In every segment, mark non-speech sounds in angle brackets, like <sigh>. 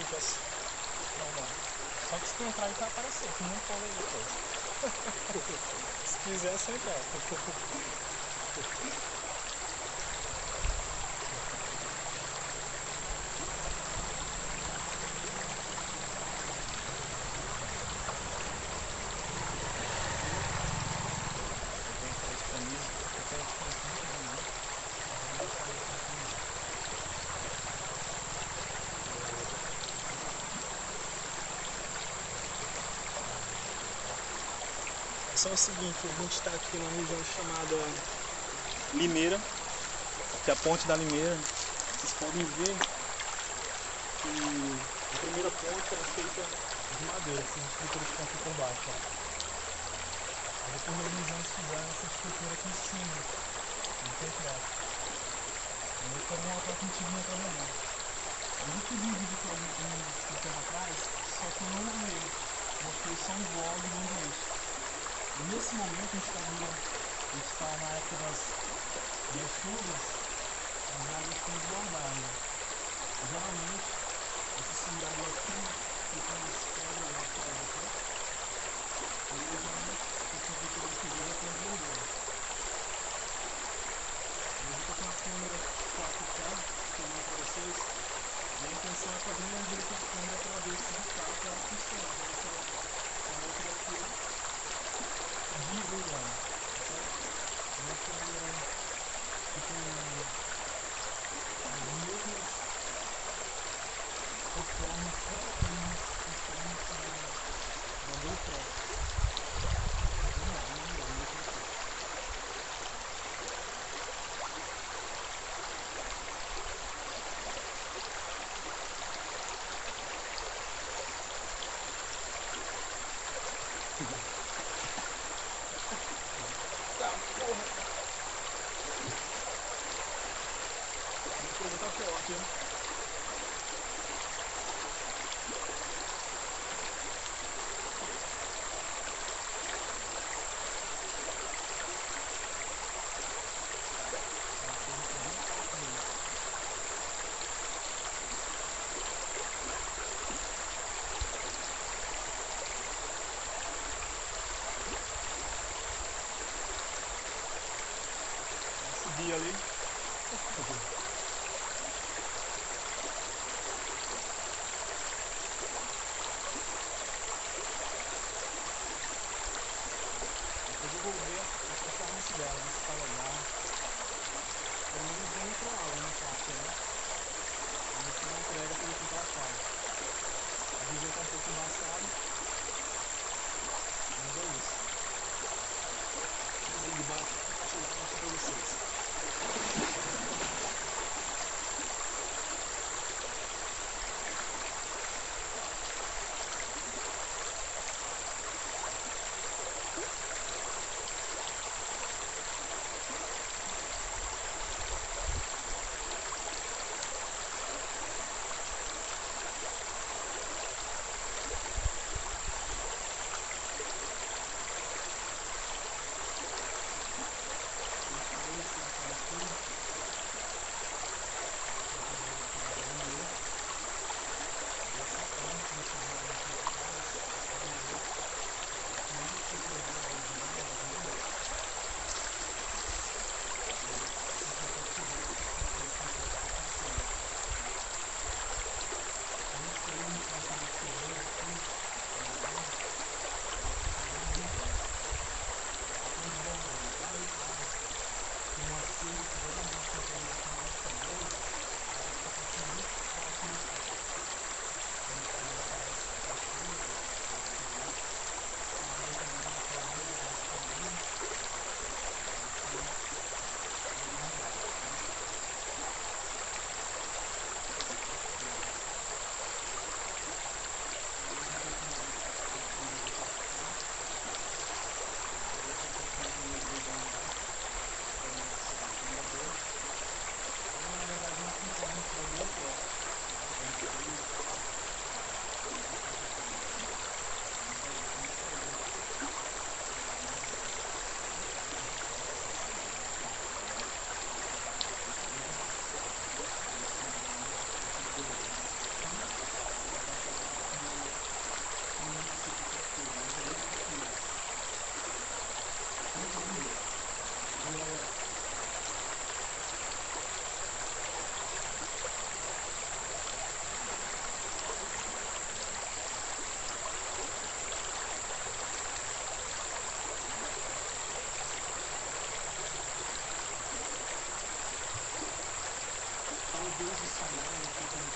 se fosse normal. Só que se tu entrar aí vai aparecer, que não pode aí depois. <laughs> se quiser, só entrar. Só é o seguinte, a gente está aqui numa região chamada Limeira, que é a ponte da Limeira. Vocês podem ver que a primeira ponte era feita de madeira, essa estrutura que está aqui por baixo. Ó. Aí depois os vizinhos fizeram essa estrutura aqui em cima, no concreto. Aí foram uma alternativa trabalhando. A gente viu um vídeo que eu vi um atrás, só que eu não vi. Mostrei só um vlog do ambiente. Nesse momento a gente está está na época das, das chuvas, as águas estão desbordadas. Geralmente, esse cimbrado aqui fica nas pedras lá fora aqui. E aí geralmente essa cultura de chuva já tem desbordado. Eu estou com a câmera 4K, filmando para vocês. E a intenção é fazer uma direita de câmera para ver se de fato ela funciona. Para ver se ela, se ela é aqui divulgar. Nós trabalhamos com as mesmas conformes praticamente conformes da, da GoPro. Vamos lá, vamos lá, vamos lá. A coisa tá forte, hein? Deus ensinou, não tem como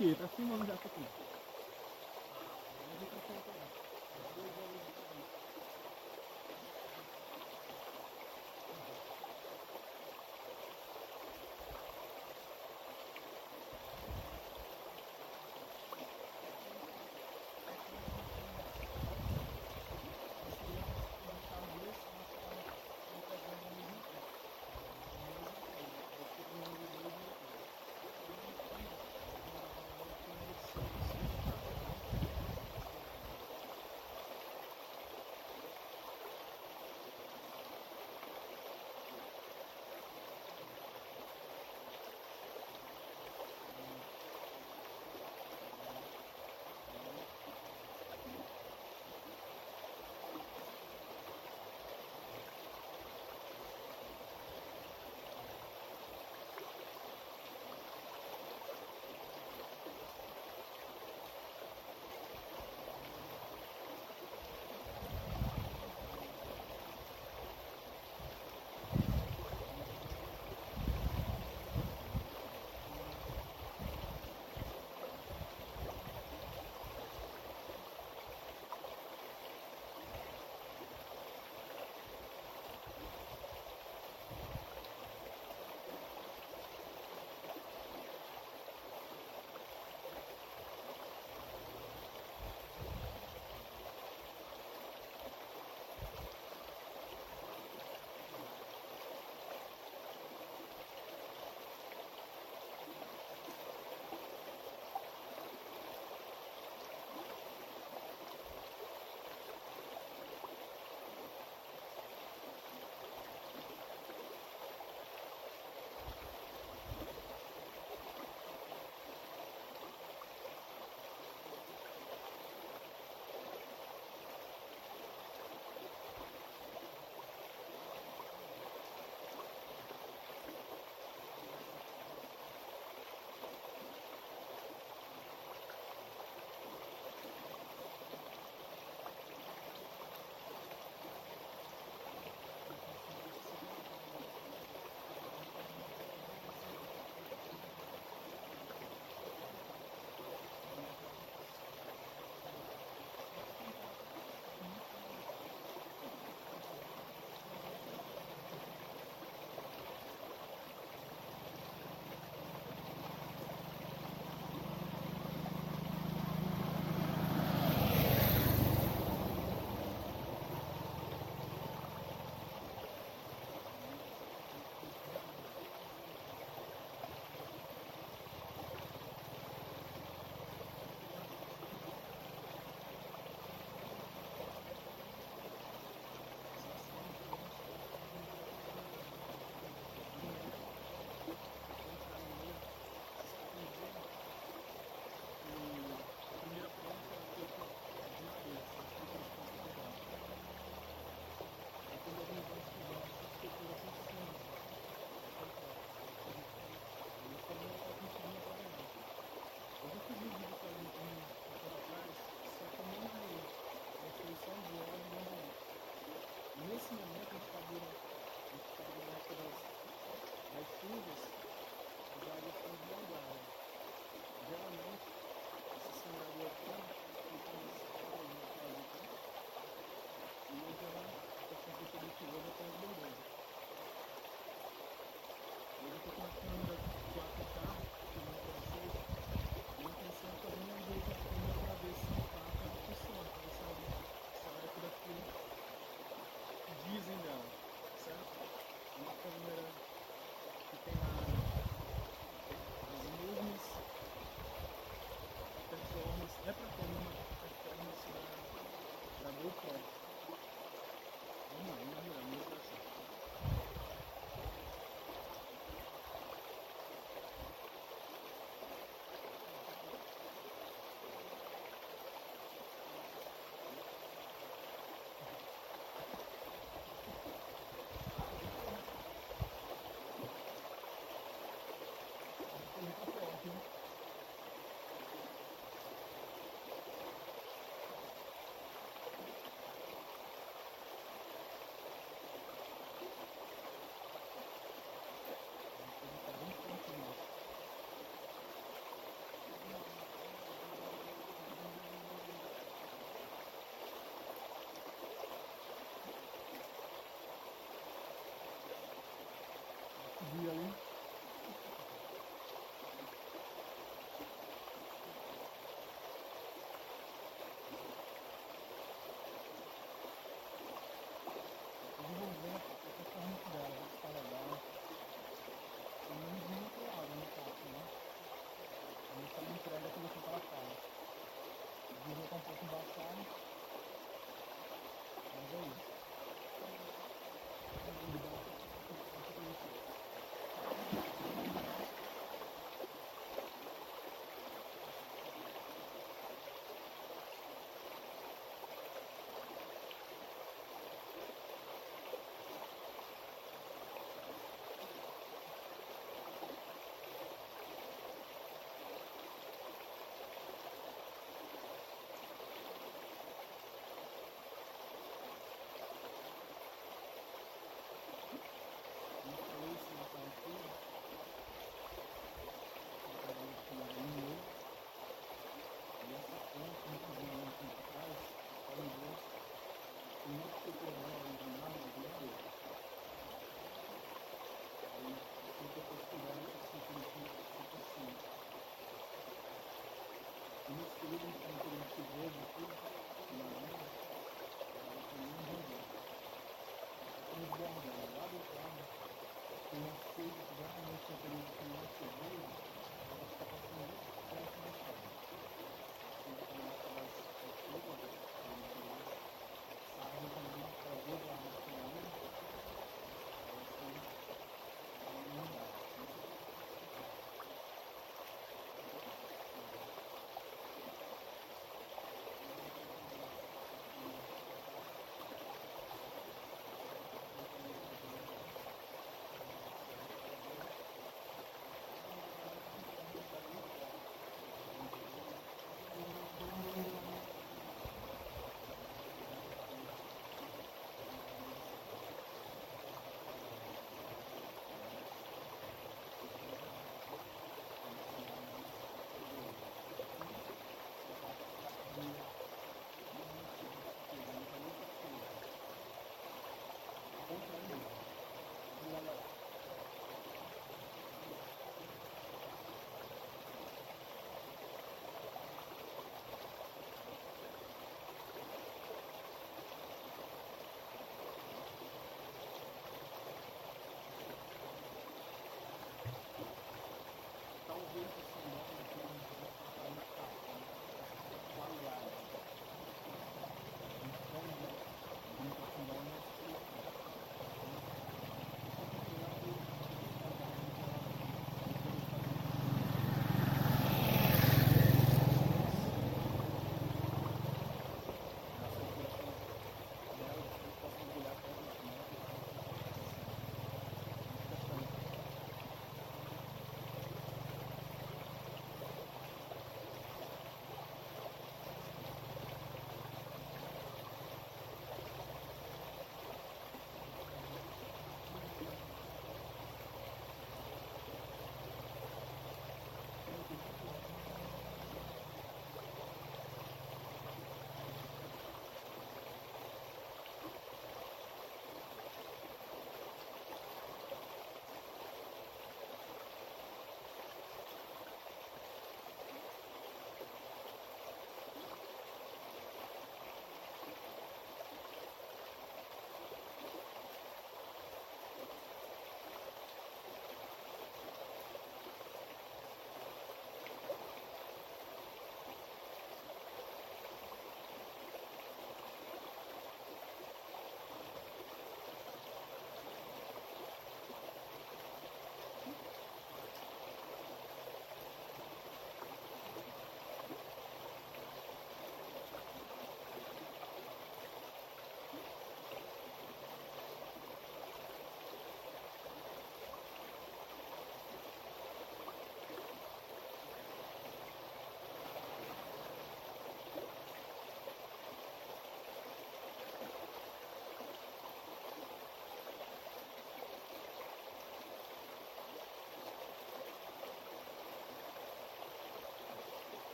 aqui, tá filmando já isso aqui.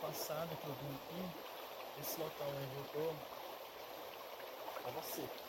passada que eu vim aqui, esse local onde eu tô, tava seco.